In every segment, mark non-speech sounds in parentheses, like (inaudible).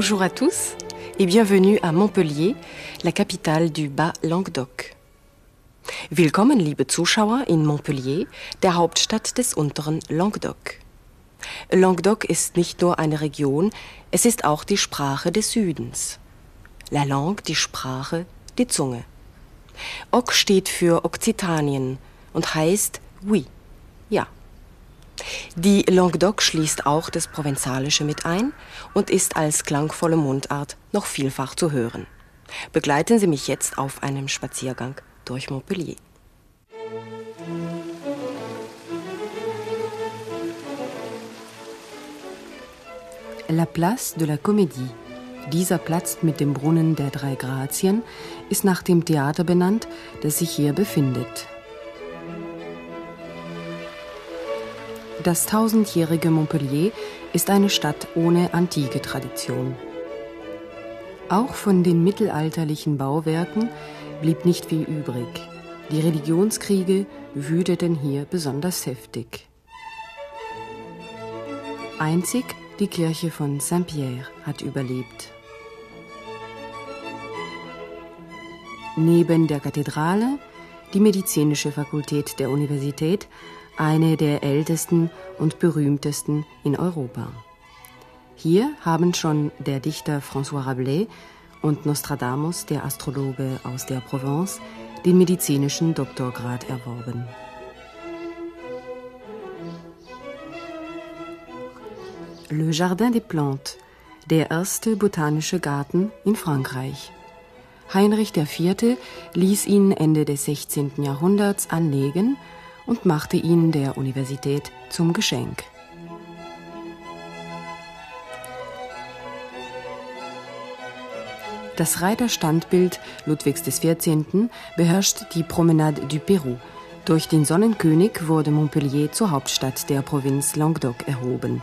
Bonjour à tous et bienvenue à Montpellier, la capitale du Bas-Languedoc. Willkommen, liebe Zuschauer, in Montpellier, der Hauptstadt des unteren Languedoc. Languedoc ist nicht nur eine Region, es ist auch die Sprache des Südens. La langue, die Sprache, die Zunge. Oc steht für Okzitanien und heißt oui, ja. Die Languedoc schließt auch das Provenzalische mit ein und ist als klangvolle Mundart noch vielfach zu hören. Begleiten Sie mich jetzt auf einem Spaziergang durch Montpellier. La Place de la Comédie. Dieser Platz mit dem Brunnen der drei Grazien ist nach dem Theater benannt, das sich hier befindet. Das tausendjährige Montpellier ist eine Stadt ohne antike Tradition. Auch von den mittelalterlichen Bauwerken blieb nicht viel übrig. Die Religionskriege wüteten hier besonders heftig. Einzig die Kirche von Saint-Pierre hat überlebt. Neben der Kathedrale die medizinische Fakultät der Universität, eine der ältesten und berühmtesten in Europa. Hier haben schon der Dichter François Rabelais und Nostradamus, der Astrologe aus der Provence, den medizinischen Doktorgrad erworben. Le Jardin des Plantes, der erste botanische Garten in Frankreich. Heinrich IV. ließ ihn Ende des 16. Jahrhunderts anlegen und machte ihn der Universität zum Geschenk. Das Reiterstandbild Ludwigs XIV. beherrscht die Promenade du Pérou. Durch den Sonnenkönig wurde Montpellier zur Hauptstadt der Provinz Languedoc erhoben.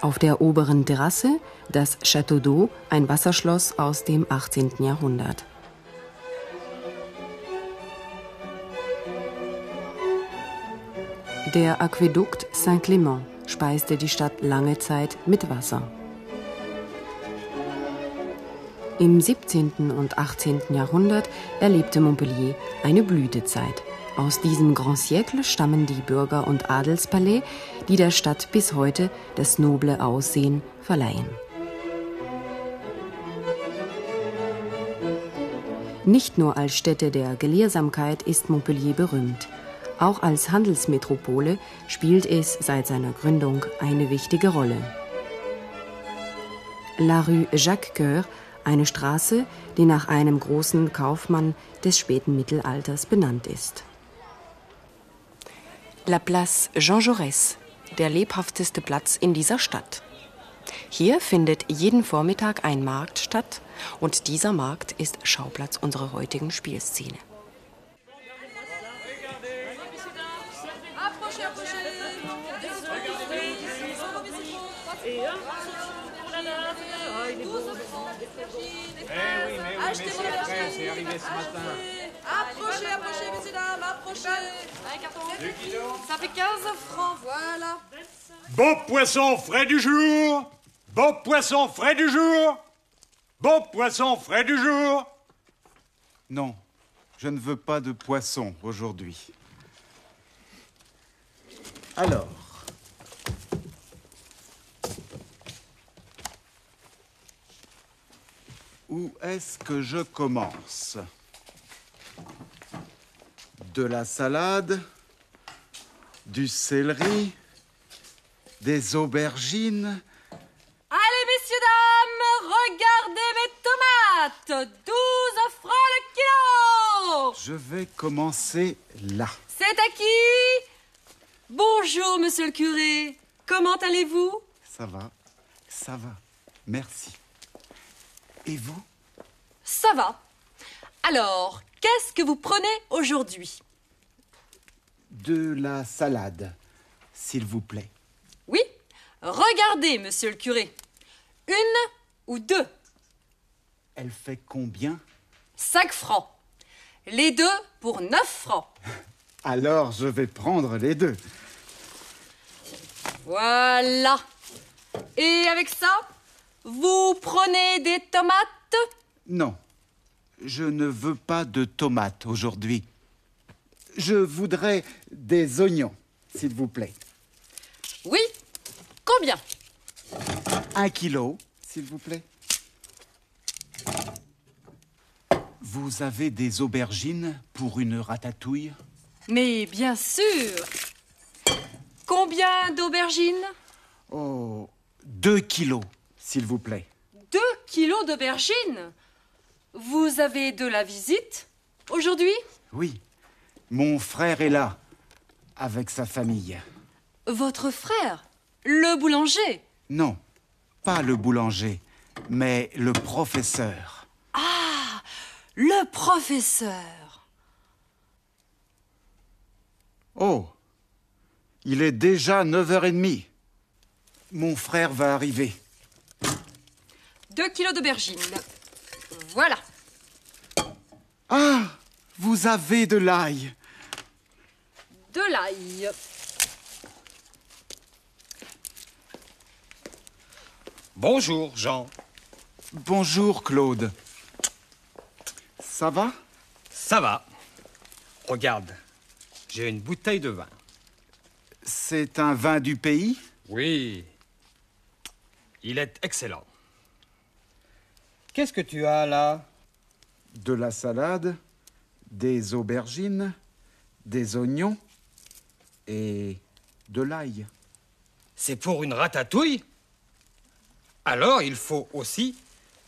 Auf der oberen Terrasse das Château d'Eau, ein Wasserschloss aus dem 18. Jahrhundert. Der Aquädukt Saint-Clément speiste die Stadt lange Zeit mit Wasser. Im 17. und 18. Jahrhundert erlebte Montpellier eine Blütezeit. Aus diesem Grand Siècle stammen die Bürger- und Adelspalais, die der Stadt bis heute das noble Aussehen verleihen. Nicht nur als Stätte der Gelehrsamkeit ist Montpellier berühmt. Auch als Handelsmetropole spielt es seit seiner Gründung eine wichtige Rolle. La rue Jacques Coeur, eine Straße, die nach einem großen Kaufmann des späten Mittelalters benannt ist. La Place Jean Jaurès, der lebhafteste Platz in dieser Stadt. Hier findet jeden Vormittag ein Markt statt und dieser Markt ist Schauplatz unserer heutigen Spielszene. Approchez, approchez, messieurs, dames, approchez. Un carton. Ça fait 15 francs, voilà. Beau poisson frais du jour Beau poisson frais du jour Beau poisson frais du jour Non, je ne veux pas de poisson aujourd'hui. Alors. Où est-ce que je commence? De la salade, du céleri, des aubergines. Allez, messieurs, dames, regardez mes tomates. 12 francs le kilo. Je vais commencer là. C'est à qui? Bonjour, monsieur le curé. Comment allez-vous? Ça va, ça va. Merci. Et vous? Ça va. Alors, qu'est-ce que vous prenez aujourd'hui? De la salade, s'il vous plaît. Oui Regardez, monsieur le curé. Une ou deux? Elle fait combien? 5 francs. Les deux pour 9 francs. (laughs) Alors je vais prendre les deux. Voilà. Et avec ça, vous prenez des tomates? Non, je ne veux pas de tomates aujourd'hui. Je voudrais des oignons, s'il vous plaît. Oui. Combien? Un kilo, s'il vous plaît. Vous avez des aubergines pour une ratatouille? Mais bien sûr. Combien d'aubergines? Oh, deux kilos, s'il vous plaît. 2 kilos d'aubergines. Vous avez de la visite aujourd'hui? Oui, mon frère est là, avec sa famille. Votre frère, le boulanger? Non, pas le boulanger, mais le professeur. Le professeur. Oh, il est déjà 9h30. Mon frère va arriver. 2 kilos d'aubergines. Voilà. Ah, vous avez de l'ail. De l'ail. Bonjour, Jean. Bonjour, Claude. Ça va? Ça va. Regarde, j'ai une bouteille de vin. C'est un vin du pays? Oui. Il est excellent. Qu'est-ce que tu as là? De la salade, des aubergines, des oignons et de l'ail. C'est pour une ratatouille? Alors il faut aussi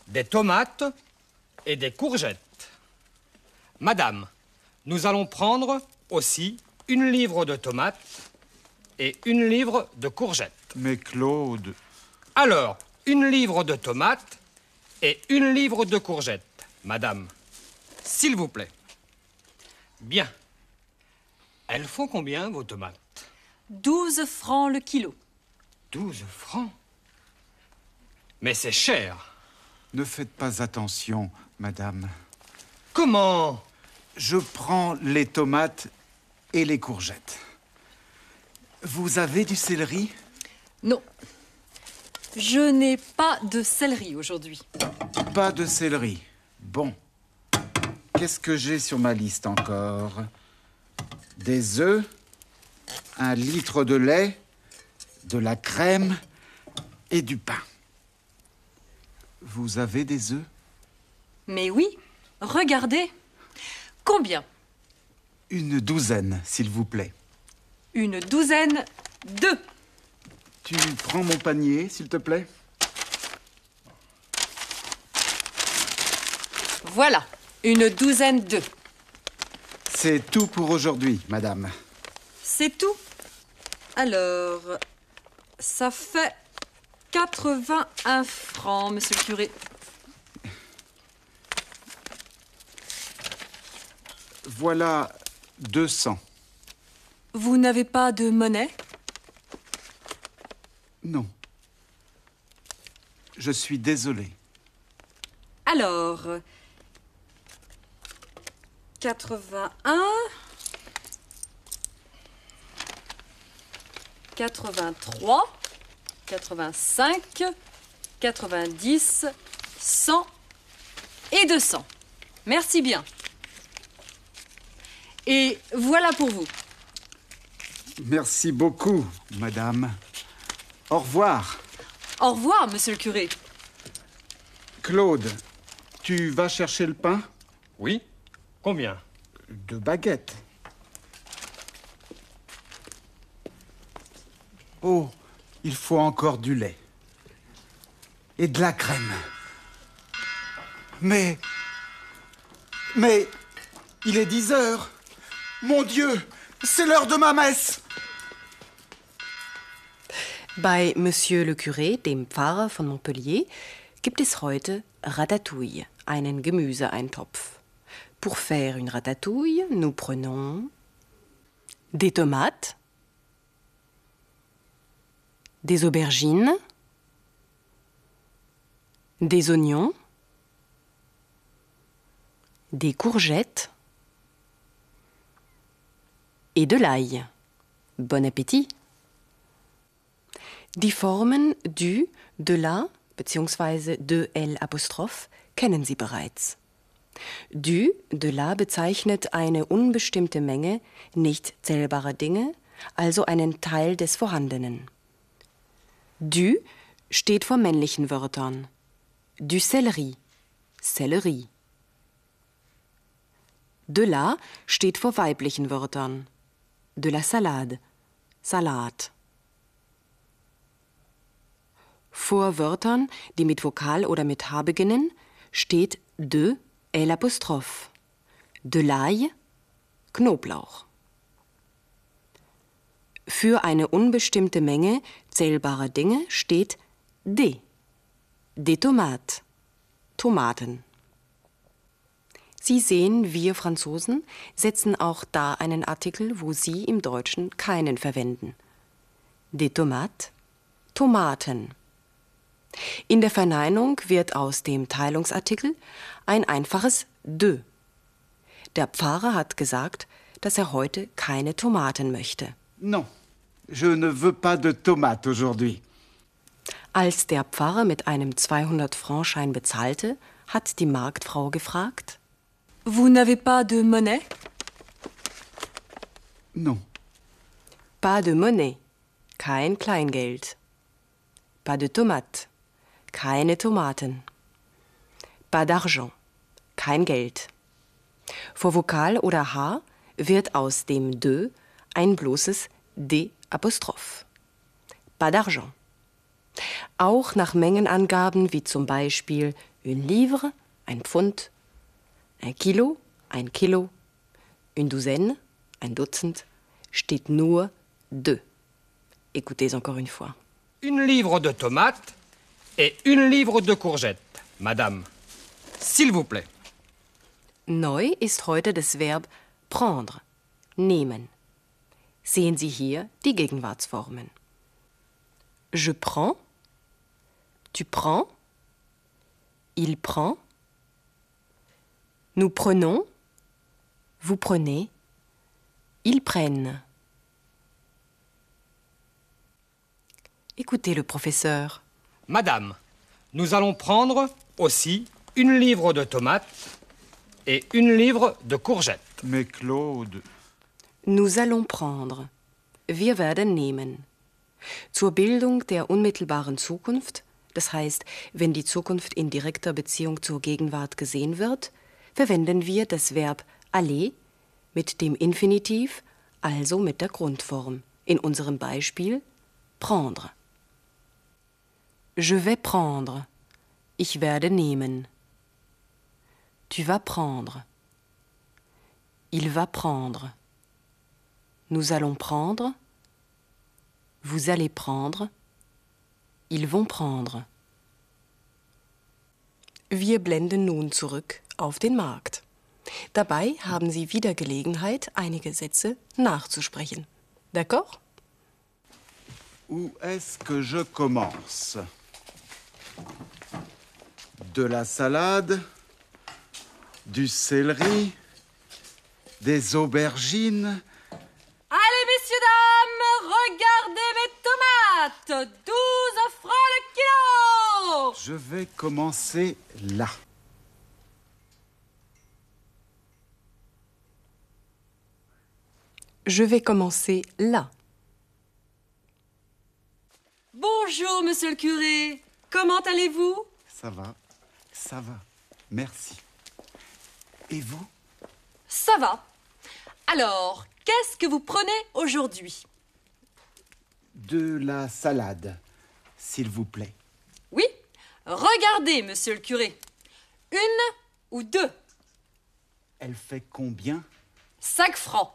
des tomates et des courgettes. Madame, nous allons prendre aussi une livre de tomates et une livre de courgettes. Mais Claude, Alors, une livre de tomates et une livre de courgettes, madame. S'il vous plaît. Bien. Elles font combien, vos tomates? 12 francs le kilo. 12 francs? Mais c'est cher. ne faites pas attention, madame. Comment? Je prends les tomates et les courgettes. Vous avez du céleri? Non. Je n'ai pas de céleri aujourd'hui. Pas de céleri. Bon. Qu'est-ce que j'ai sur ma liste encore? Des œufs, un litre de lait, de la crème et du pain. Vous avez des œufs? Mais oui, regardez. Combien? Une douzaine, s'il vous plaît. Une douzaine d'œufs. Tu prends mon panier, s'il te plaît Voilà, une douzaine d'œufs. C'est tout pour aujourd'hui, madame. C'est tout? Alors, ça fait 81 francs, monsieur le curé. Voilà 200. Vous n'avez pas de monnaie? Non. Je suis désolé. Alors, 81, 83, 85, 90, 100 et 200. Merci bien. Et voilà pour vous. Merci beaucoup, madame. Au revoir. Au revoir, monsieur le curé. Claude, tu vas chercher le pain? Oui Combien? Deux baguettes. Oh, il faut encore du lait. Et de la crème. Mais... Mais... Il est 10 heures. Mon Dieu, c'est l'heure de ma messe. Bei Monsieur le Curé, dem Pfarrer von Montpellier, gibt es heute Ratatouille, einen Gemüseeintopf. Pour faire une ratatouille, nous prenons des tomates, des aubergines, des oignons, des courgettes et de l'ail. Bon appétit! Die Formen du, de la bzw. de l Apostroph kennen Sie bereits. Du, de la bezeichnet eine unbestimmte Menge nicht zählbarer Dinge, also einen Teil des Vorhandenen. Du steht vor männlichen Wörtern. Du Sellerie, Sellerie. De la steht vor weiblichen Wörtern. De la salade, Salat. Vor Wörtern, die mit Vokal oder mit H beginnen, steht de L Apostroph. De l'ail, Knoblauch. Für eine unbestimmte Menge zählbarer Dinge steht de. De Tomat, Tomaten. Sie sehen, wir Franzosen setzen auch da einen Artikel, wo Sie im Deutschen keinen verwenden. De Tomat, Tomaten. In der Verneinung wird aus dem Teilungsartikel ein einfaches de. Der Pfarrer hat gesagt, dass er heute keine Tomaten möchte. Non, je ne veux pas de tomates aujourd'hui. Als der Pfarrer mit einem 200-Franc-Schein bezahlte, hat die Marktfrau gefragt: Vous n'avez pas de monnaie Non. Pas de monnaie, kein Kleingeld. Pas de tomate, keine Tomaten. Pas d'argent, kein Geld. Vor Vokal oder H wird aus dem de ein bloßes d Apostroph. Pas d'argent. Auch nach Mengenangaben wie zum Beispiel une livre, ein Pfund, ein Kilo, ein Kilo, une douzaine, ein Dutzend, steht nur de. Écoutez encore une fois. Une livre de tomates et une livre de courgettes, madame. S'il vous plaît. Neu ist heute das Verb prendre, nehmen. Sehen Sie hier die Gegenwartsformen. Je prends, tu prends, il prend, nous prenons, vous prenez, ils prennent. Écoutez le professeur. Madame, nous allons prendre aussi une livre de tomates et une livre de courgettes. Mais Claude, Nous allons prendre. Wir werden nehmen. Zur Bildung der unmittelbaren Zukunft, das heißt, wenn die Zukunft in direkter Beziehung zur Gegenwart gesehen wird, verwenden wir das Verb aller mit dem Infinitiv, also mit der Grundform. In unserem Beispiel prendre. Je vais prendre. Ich werde nehmen. Tu vas prendre. Il va prendre. Nous allons prendre. Vous allez prendre. Ils vont prendre. Wir blenden nun zurück auf den Markt. Dabei haben Sie wieder Gelegenheit, einige Sätze nachzusprechen. D'accord? où est-ce que je commence? De la salade, du céleri, des aubergines. Allez, messieurs, dames, regardez mes tomates 12 francs le kilo Je vais commencer là. Je vais commencer là. Bonjour, monsieur le curé. Comment allez-vous? Ça va, ça va. Merci. Et vous? Ça va. Alors, qu'est-ce que vous prenez aujourd'hui? De la salade, s'il vous plaît. Oui Regardez, monsieur le curé. Une ou deux? Elle fait combien? 5 francs.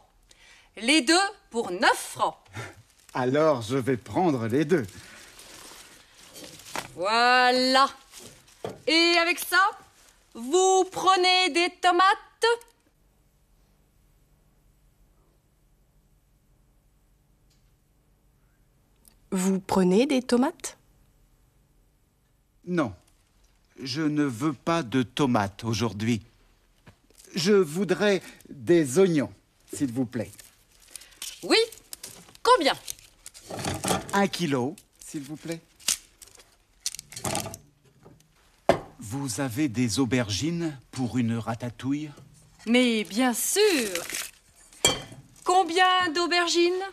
Les deux pour 9 francs. (laughs) Alors je vais prendre les deux. Voilà. Et avec ça, vous prenez des tomates Vous prenez des tomates? Non, je ne veux pas de tomates aujourd'hui. je voudrais des oignons, s'il vous plaît. Oui Combien? Un kilo, s'il vous plaît. Vous avez des aubergines pour une ratatouille? Mais bien sûr Combien d'aubergines?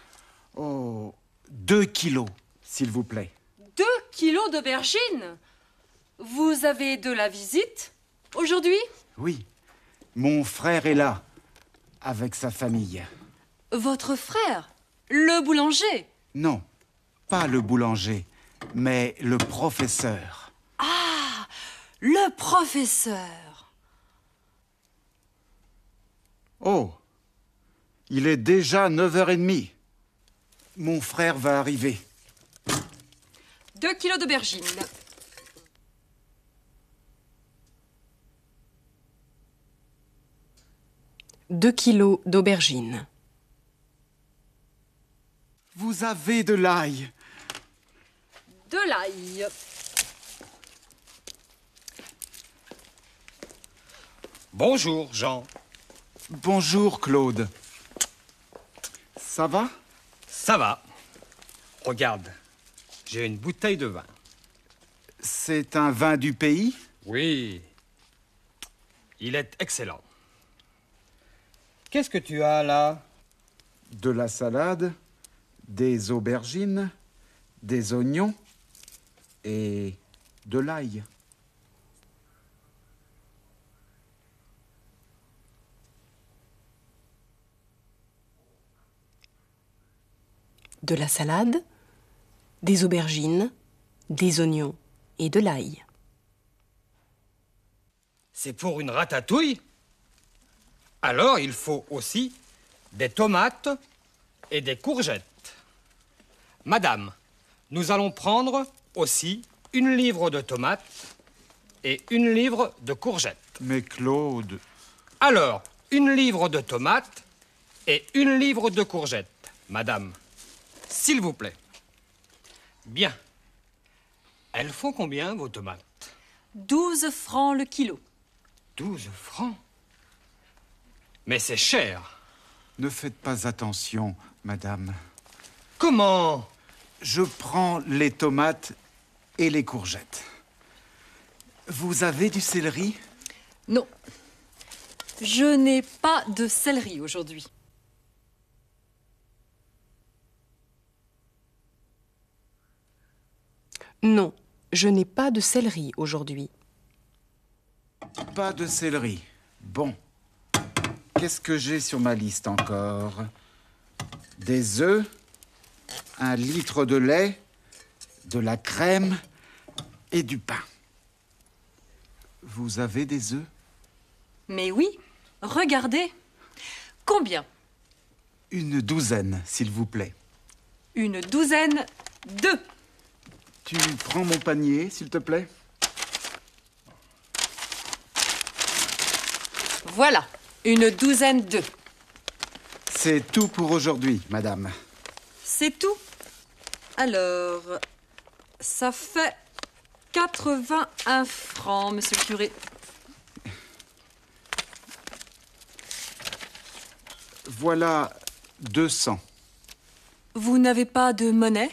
Oh, deux kilos, s'il vous plaît. Deux kilos d'aubergines? Vous avez de la visite aujourd'hui? Oui, mon frère est là, avec sa famille. Votre frère Le boulanger? Non, pas le boulanger, mais le professeur. Le professeur Oh, il est déjà 9h30. Mon frère va arriver. Deux kilos d'aubergines. Deux kilos d'aubergines. Vous avez de l'ail. De l'ail. Bonjour, Jean. Bonjour, Claude. Ça va? Ça va. Regarde, j'ai une bouteille de vin. C'est un vin du pays? Oui. Il est excellent. Qu'est-ce que tu as là? De la salade, des aubergines, des oignons et de l'ail. De la salade, des aubergines, des oignons et de l'ail. C'est pour une ratatouille Alors il faut aussi des tomates et des courgettes. Madame, nous allons prendre aussi une livre de tomates et une livre de courgettes. Mais Claude, Alors, une livre de tomates et une livre de courgettes, madame. S'il vous plaît. Bien. Elles font combien, vos tomates? 12 francs le kilo. 12 francs? Mais c'est cher. ne faites pas attention, madame. Comment? Je prends les tomates et les courgettes. Vous avez du céleri? Non. Je n'ai pas de céleri aujourd'hui. Non, je n'ai pas de céleri aujourd'hui. Pas de céleri. Bon. Qu'est-ce que j'ai sur ma liste encore? Des œufs, un litre de lait, de la crème et du pain. Vous avez des œufs? Mais oui, regardez. Combien? Une douzaine, s'il vous plaît. Une douzaine d'œufs. Tu prends mon panier, s'il te plaît Voilà, une douzaine d'œufs. C'est tout pour aujourd'hui, madame. C'est tout? Alors, ça fait 81 francs, monsieur le curé. Voilà 200. Vous n'avez pas de monnaie?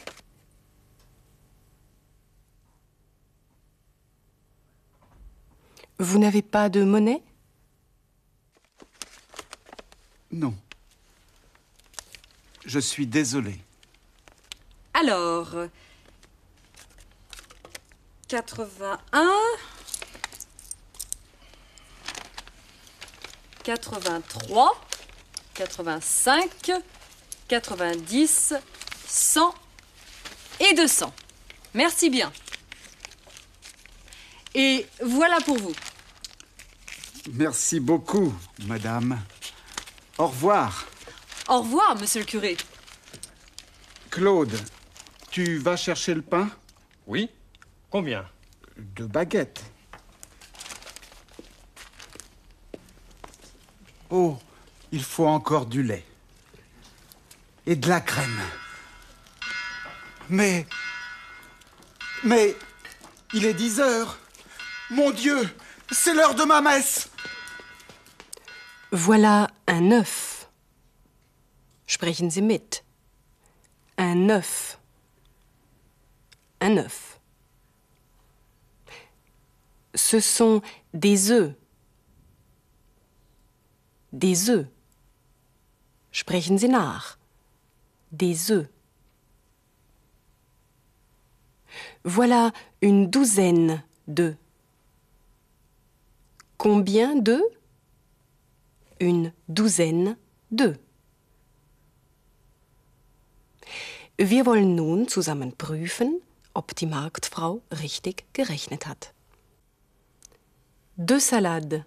Vous n'avez pas de monnaie? Non. Je suis désolé. Alors, 81, 83, 85, 90, 100 et 200. Merci bien. Et voilà pour vous. Merci beaucoup, madame. Au revoir. Au revoir, monsieur le curé. Claude, tu vas chercher le pain? Oui Combien? Deux baguettes. Oh, il faut encore du lait. Et de la crème. Mais... Mais... Il est 10 heures. Mon Dieu, c'est l'heure de ma messe. Voilà un œuf. Sprechen Sie mit. Un œuf. Un œuf. Ce sont des œufs. Des œufs. Sprechen Sie nach. Des œufs. Voilà une douzaine d'œufs. Combien d'œufs Une douzaine d'œufs. Wir wollen nun zusammen prüfen, ob die Marktfrau richtig gerechnet hat. Deux salades,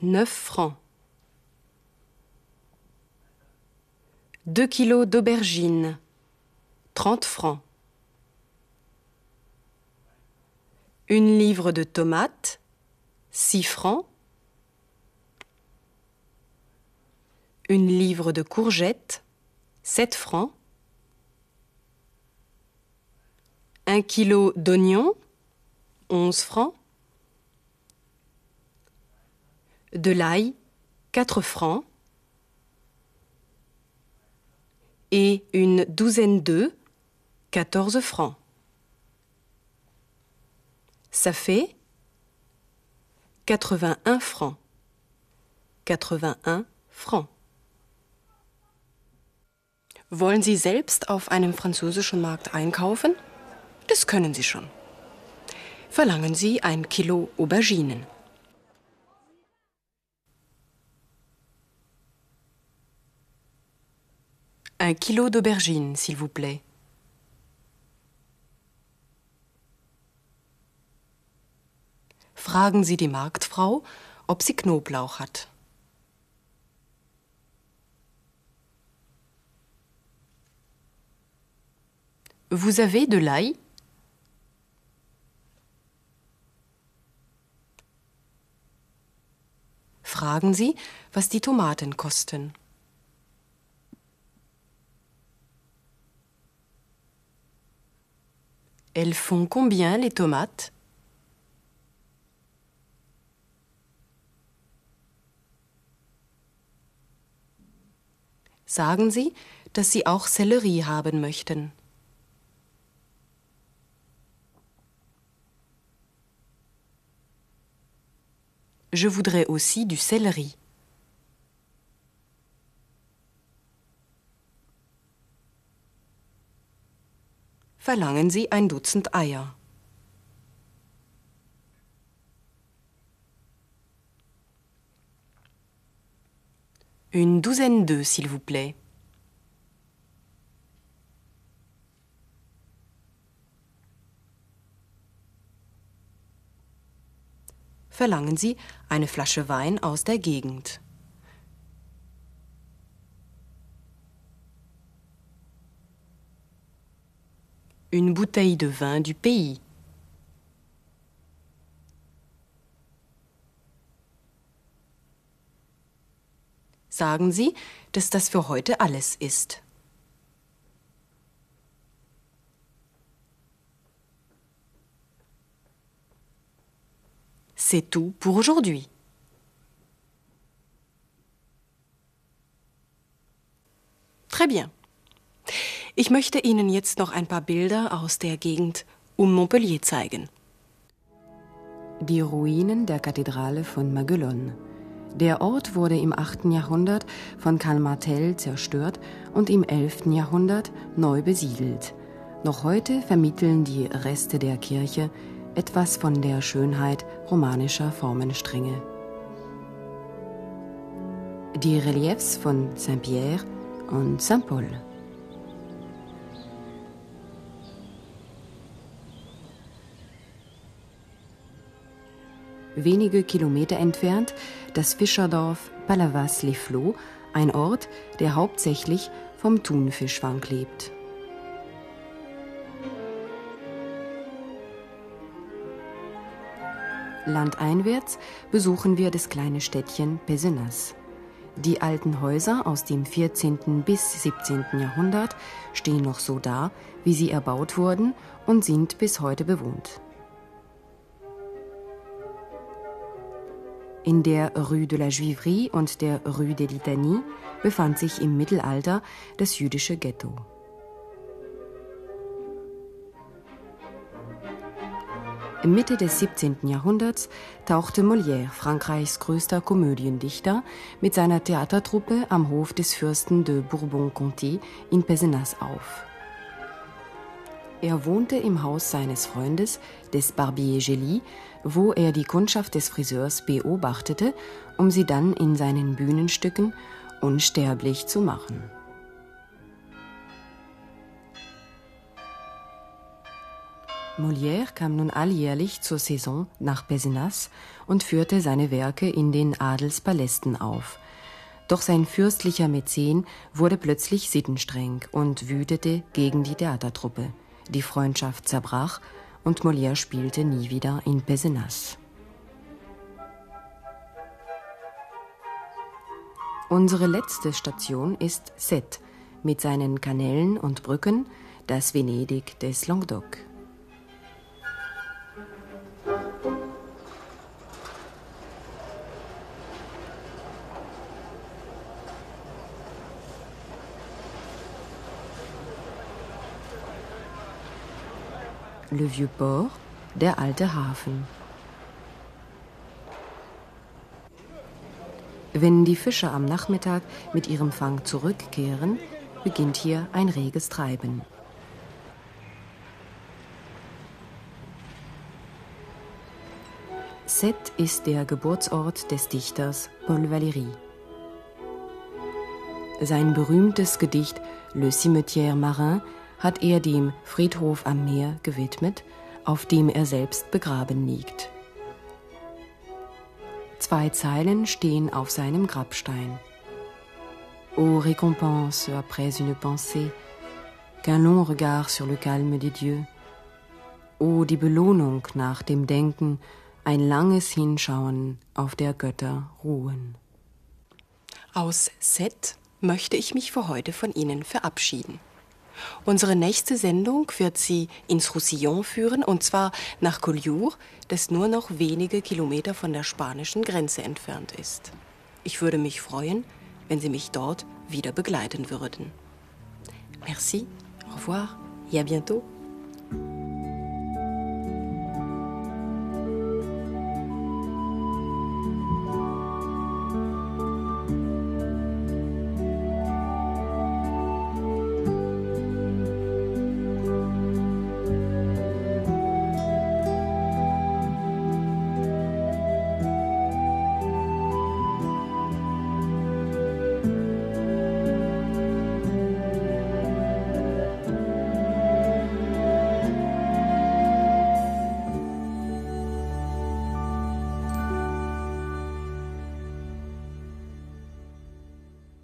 9 francs. 2 kilos d'aubergines, 30 francs. Une livre de tomates, 6 francs. Une livre de courgettes, 7 francs. Un kilo d'oignons, 11 francs. De l'ail, 4 francs. Et une douzaine d'œufs, 14 francs. Ça fait 81 francs. 81 francs. Wollen Sie selbst auf einem französischen Markt einkaufen? Das können Sie schon. Verlangen Sie ein Kilo Auberginen. Un kilo d'aubergines, s'il vous plaît. Fragen Sie die Marktfrau, ob sie Knoblauch hat. Vous avez de l'ail Fragen Sie, was die Tomaten kosten. Elles font combien les tomates Sagen Sie, dass Sie auch Sellerie haben möchten. Je voudrais aussi du céleri. Verlangen Sie ein Dutzend Eier. Une douzaine d'œufs, s'il vous plaît. Verlangen Sie eine Flasche Wein aus der Gegend. Une bouteille de vin du pays. Sagen Sie, dass das für heute alles ist. C'est tout pour aujourd'hui. Très bien. Ich möchte Ihnen jetzt noch ein paar Bilder aus der Gegend um Montpellier zeigen. Die Ruinen der Kathedrale von Maguelone. Der Ort wurde im 8. Jahrhundert von Karl Martel zerstört und im 11. Jahrhundert neu besiedelt. Noch heute vermitteln die Reste der Kirche etwas von der Schönheit romanischer Formenstränge. Die Reliefs von Saint-Pierre und Saint-Paul. Wenige Kilometer entfernt das Fischerdorf Palavas-les-Flots, ein Ort, der hauptsächlich vom Thunfischfang lebt. Landeinwärts besuchen wir das kleine Städtchen Pezenas. Die alten Häuser aus dem 14. bis 17. Jahrhundert stehen noch so da, wie sie erbaut wurden und sind bis heute bewohnt. In der Rue de la Juiverie und der Rue de Litanie befand sich im Mittelalter das jüdische Ghetto. Mitte des 17. Jahrhunderts tauchte Molière, Frankreichs größter Komödiendichter, mit seiner Theatertruppe am Hof des Fürsten de Bourbon-Conti in Pézenas auf. Er wohnte im Haus seines Freundes, des Barbier Gély, wo er die Kundschaft des Friseurs beobachtete, um sie dann in seinen Bühnenstücken unsterblich zu machen. Molière kam nun alljährlich zur Saison nach Pézenas und führte seine Werke in den Adelspalästen auf. Doch sein fürstlicher Mäzen wurde plötzlich sittenstreng und wütete gegen die Theatertruppe. Die Freundschaft zerbrach und Molière spielte nie wieder in Pézenas. Unsere letzte Station ist Sète mit seinen Kanälen und Brücken, das Venedig des Languedoc. Le Vieux Port, der alte Hafen. Wenn die Fischer am Nachmittag mit ihrem Fang zurückkehren, beginnt hier ein reges Treiben. Sète ist der Geburtsort des Dichters Paul Valéry. Sein berühmtes Gedicht Le Cimetière Marin hat er dem Friedhof am Meer gewidmet, auf dem er selbst begraben liegt. Zwei Zeilen stehen auf seinem Grabstein. Ô récompense après une pensée, qu'un long regard sur le calme des dieux. O die Belohnung nach dem Denken, ein langes Hinschauen auf der Götter ruhen. Aus Set möchte ich mich für heute von Ihnen verabschieden. Unsere nächste Sendung wird Sie ins Roussillon führen, und zwar nach Collioure, das nur noch wenige Kilometer von der spanischen Grenze entfernt ist. Ich würde mich freuen, wenn Sie mich dort wieder begleiten würden. Merci, au revoir et à bientôt.